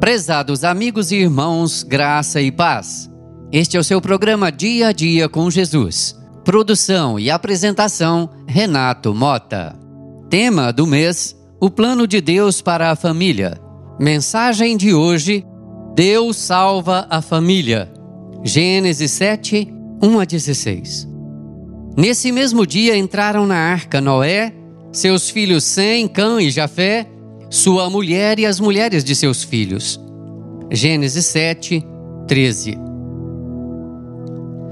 Prezados amigos e irmãos, graça e paz. Este é o seu programa Dia a Dia com Jesus. Produção e apresentação: Renato Mota. Tema do mês: O plano de Deus para a família. Mensagem de hoje: Deus salva a família. Gênesis 7, 1 a 16. Nesse mesmo dia entraram na arca Noé, seus filhos Sem, Cã e Jafé sua mulher e as mulheres de seus filhos. Gênesis 7, 13.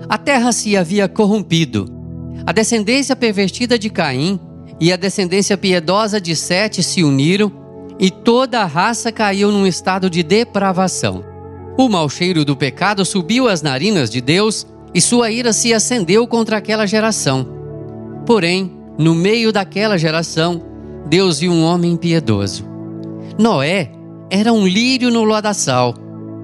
A terra se havia corrompido. A descendência pervertida de Caim e a descendência piedosa de Sete se uniram e toda a raça caiu num estado de depravação. O mau cheiro do pecado subiu às narinas de Deus e sua ira se acendeu contra aquela geração. Porém, no meio daquela geração, Deus viu um homem piedoso. Noé era um lírio no lodaçal.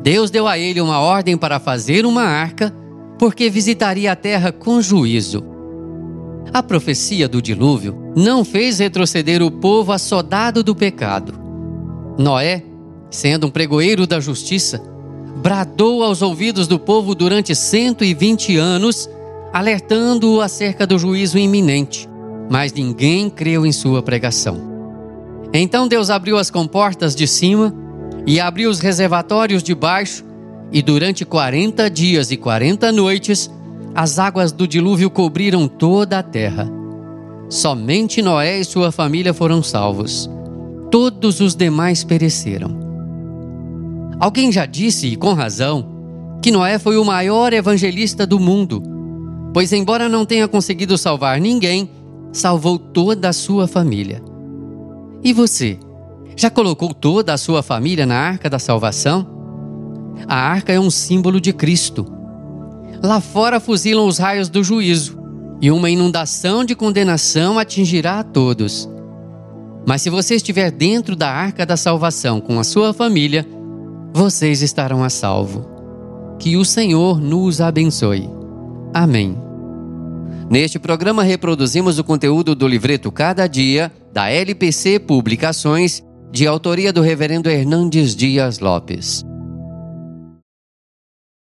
Deus deu a ele uma ordem para fazer uma arca, porque visitaria a terra com juízo. A profecia do dilúvio não fez retroceder o povo assodado do pecado. Noé, sendo um pregoeiro da justiça, bradou aos ouvidos do povo durante 120 anos, alertando-o acerca do juízo iminente, mas ninguém creu em sua pregação. Então Deus abriu as comportas de cima e abriu os reservatórios de baixo, e durante quarenta dias e quarenta noites, as águas do dilúvio cobriram toda a terra. Somente Noé e sua família foram salvos. Todos os demais pereceram. Alguém já disse, e com razão, que Noé foi o maior evangelista do mundo, pois, embora não tenha conseguido salvar ninguém, salvou toda a sua família. E você? Já colocou toda a sua família na arca da salvação? A arca é um símbolo de Cristo. Lá fora fuzilam os raios do juízo, e uma inundação de condenação atingirá a todos. Mas se você estiver dentro da arca da salvação com a sua família, vocês estarão a salvo. Que o Senhor nos abençoe. Amém. Neste programa reproduzimos o conteúdo do livreto Cada Dia, da LPC Publicações, de autoria do reverendo Hernandes Dias Lopes.